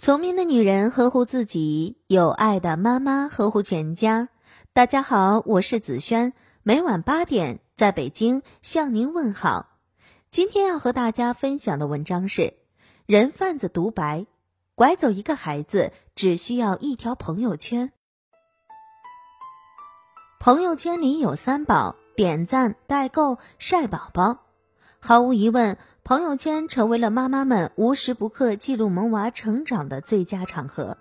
聪明的女人呵护自己，有爱的妈妈呵护全家。大家好，我是子轩，每晚八点在北京向您问好。今天要和大家分享的文章是《人贩子独白》：拐走一个孩子只需要一条朋友圈。朋友圈里有三宝：点赞、代购、晒宝宝。毫无疑问。朋友圈成为了妈妈们无时不刻记录萌娃成长的最佳场合，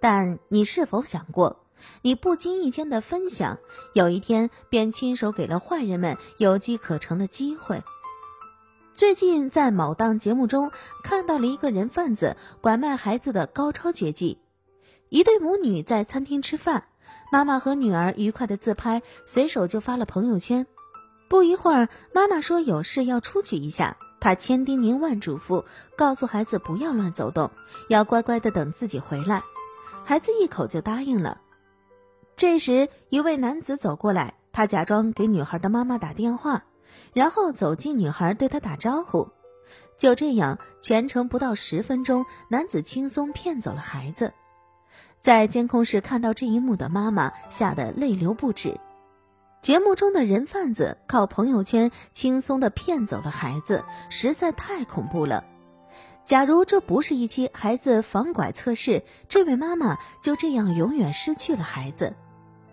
但你是否想过，你不经意间的分享，有一天便亲手给了坏人们有机可乘的机会？最近在某档节目中看到了一个人贩子拐卖孩子的高超绝技：一对母女在餐厅吃饭，妈妈和女儿愉快的自拍，随手就发了朋友圈。不一会儿，妈妈说有事要出去一下。他千叮咛万嘱咐，告诉孩子不要乱走动，要乖乖的等自己回来。孩子一口就答应了。这时，一位男子走过来，他假装给女孩的妈妈打电话，然后走进女孩，对她打招呼。就这样，全程不到十分钟，男子轻松骗走了孩子。在监控室看到这一幕的妈妈吓得泪流不止。节目中的人贩子靠朋友圈轻松的骗走了孩子，实在太恐怖了。假如这不是一期孩子防拐测试，这位妈妈就这样永远失去了孩子。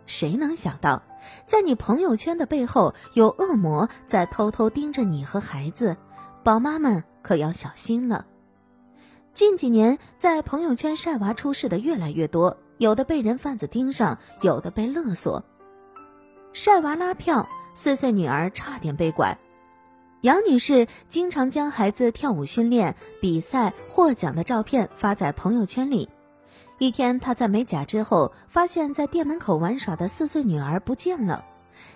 谁能想到，在你朋友圈的背后有恶魔在偷偷盯着你和孩子？宝妈们可要小心了。近几年，在朋友圈晒娃出事的越来越多，有的被人贩子盯上，有的被勒索。晒娃拉票，四岁女儿差点被拐。杨女士经常将孩子跳舞训练、比赛获奖的照片发在朋友圈里。一天，她在美甲之后，发现在店门口玩耍的四岁女儿不见了。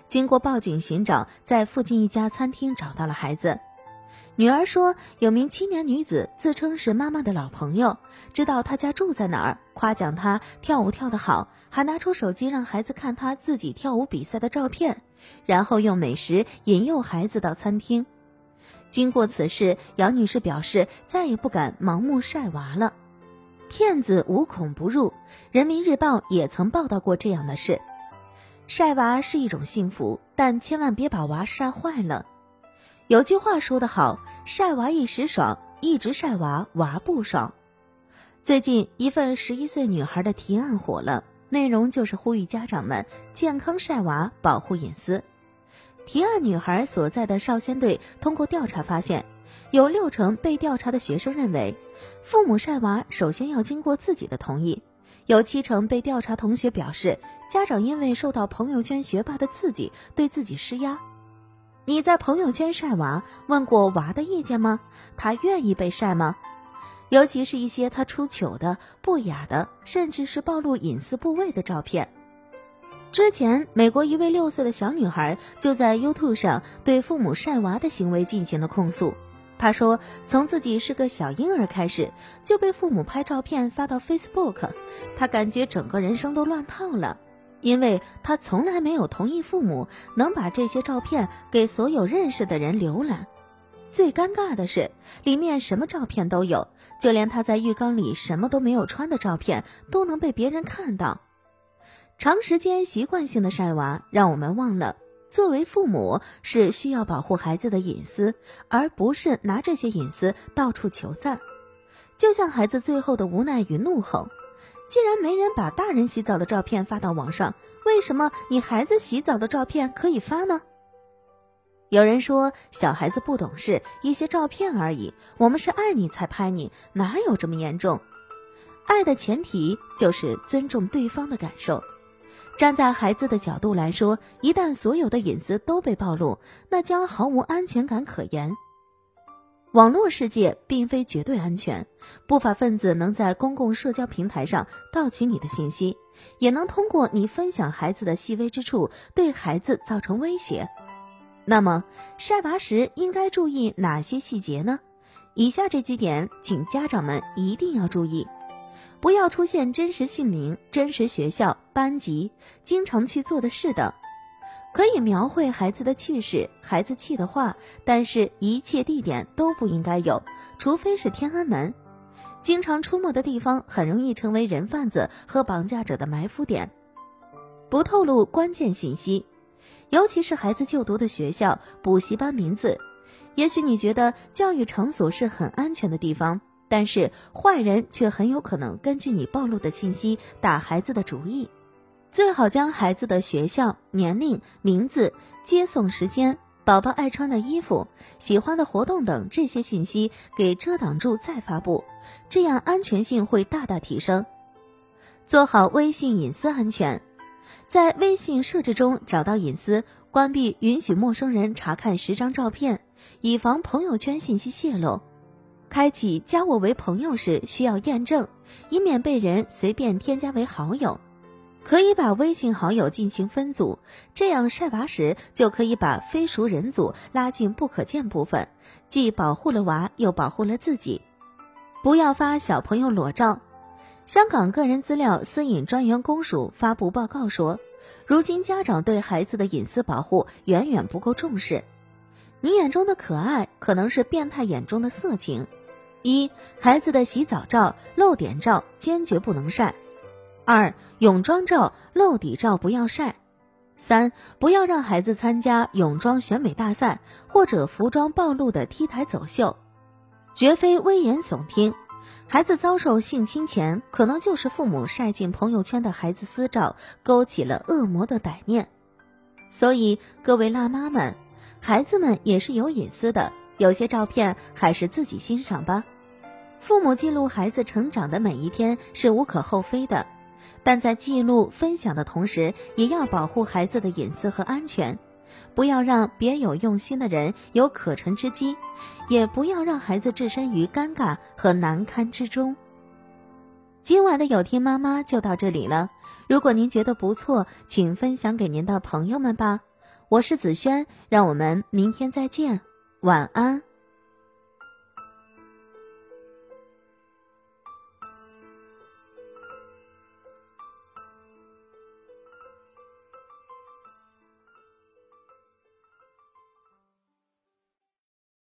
经过报警寻找，在附近一家餐厅找到了孩子。女儿说，有名青年女子自称是妈妈的老朋友，知道她家住在哪儿，夸奖她跳舞跳得好，还拿出手机让孩子看他自己跳舞比赛的照片，然后用美食引诱孩子到餐厅。经过此事，杨女士表示再也不敢盲目晒娃了。骗子无孔不入，人民日报也曾报道过这样的事：晒娃是一种幸福，但千万别把娃晒坏了。有句话说得好，晒娃一时爽，一直晒娃娃不爽。最近一份十一岁女孩的提案火了，内容就是呼吁家长们健康晒娃，保护隐私。提案女孩所在的少先队通过调查发现，有六成被调查的学生认为，父母晒娃首先要经过自己的同意；有七成被调查同学表示，家长因为受到朋友圈学霸的刺激，对自己施压。你在朋友圈晒娃，问过娃的意见吗？他愿意被晒吗？尤其是一些他出糗的、不雅的，甚至是暴露隐私部位的照片。之前，美国一位六岁的小女孩就在 YouTube 上对父母晒娃的行为进行了控诉。她说，从自己是个小婴儿开始，就被父母拍照片发到 Facebook，她感觉整个人生都乱套了。因为他从来没有同意父母能把这些照片给所有认识的人浏览。最尴尬的是，里面什么照片都有，就连他在浴缸里什么都没有穿的照片都能被别人看到。长时间习惯性的晒娃，让我们忘了，作为父母是需要保护孩子的隐私，而不是拿这些隐私到处求赞。就像孩子最后的无奈与怒吼。既然没人把大人洗澡的照片发到网上，为什么你孩子洗澡的照片可以发呢？有人说小孩子不懂事，一些照片而已。我们是爱你才拍你，哪有这么严重？爱的前提就是尊重对方的感受。站在孩子的角度来说，一旦所有的隐私都被暴露，那将毫无安全感可言。网络世界并非绝对安全，不法分子能在公共社交平台上盗取你的信息，也能通过你分享孩子的细微之处对孩子造成威胁。那么晒娃时应该注意哪些细节呢？以下这几点，请家长们一定要注意：不要出现真实姓名、真实学校、班级、经常去做的事等。可以描绘孩子的趣事、孩子气的话，但是一切地点都不应该有，除非是天安门。经常出没的地方很容易成为人贩子和绑架者的埋伏点。不透露关键信息，尤其是孩子就读的学校、补习班名字。也许你觉得教育场所是很安全的地方，但是坏人却很有可能根据你暴露的信息打孩子的主意。最好将孩子的学校、年龄、名字、接送时间、宝宝爱穿的衣服、喜欢的活动等这些信息给遮挡住再发布，这样安全性会大大提升。做好微信隐私安全，在微信设置中找到隐私，关闭允许陌生人查看十张照片。以防朋友圈信息泄露，开启加我为朋友时需要验证，以免被人随便添加为好友。可以把微信好友进行分组，这样晒娃时就可以把非熟人组拉进不可见部分，既保护了娃，又保护了自己。不要发小朋友裸照。香港个人资料私隐专员公署发布报告说，如今家长对孩子的隐私保护远远不够重视。你眼中的可爱，可能是变态眼中的色情。一、孩子的洗澡照、露点照坚决不能晒；二、泳装照、露底照不要晒；三、不要让孩子参加泳装选美大赛或者服装暴露的 T 台走秀，绝非危言耸听。孩子遭受性侵前，可能就是父母晒进朋友圈的孩子私照勾起了恶魔的歹念。所以，各位辣妈们。孩子们也是有隐私的，有些照片还是自己欣赏吧。父母记录孩子成长的每一天是无可厚非的，但在记录分享的同时，也要保护孩子的隐私和安全，不要让别有用心的人有可乘之机，也不要让孩子置身于尴尬和难堪之中。今晚的有听妈妈就到这里了，如果您觉得不错，请分享给您的朋友们吧。我是子轩，让我们明天再见，晚安。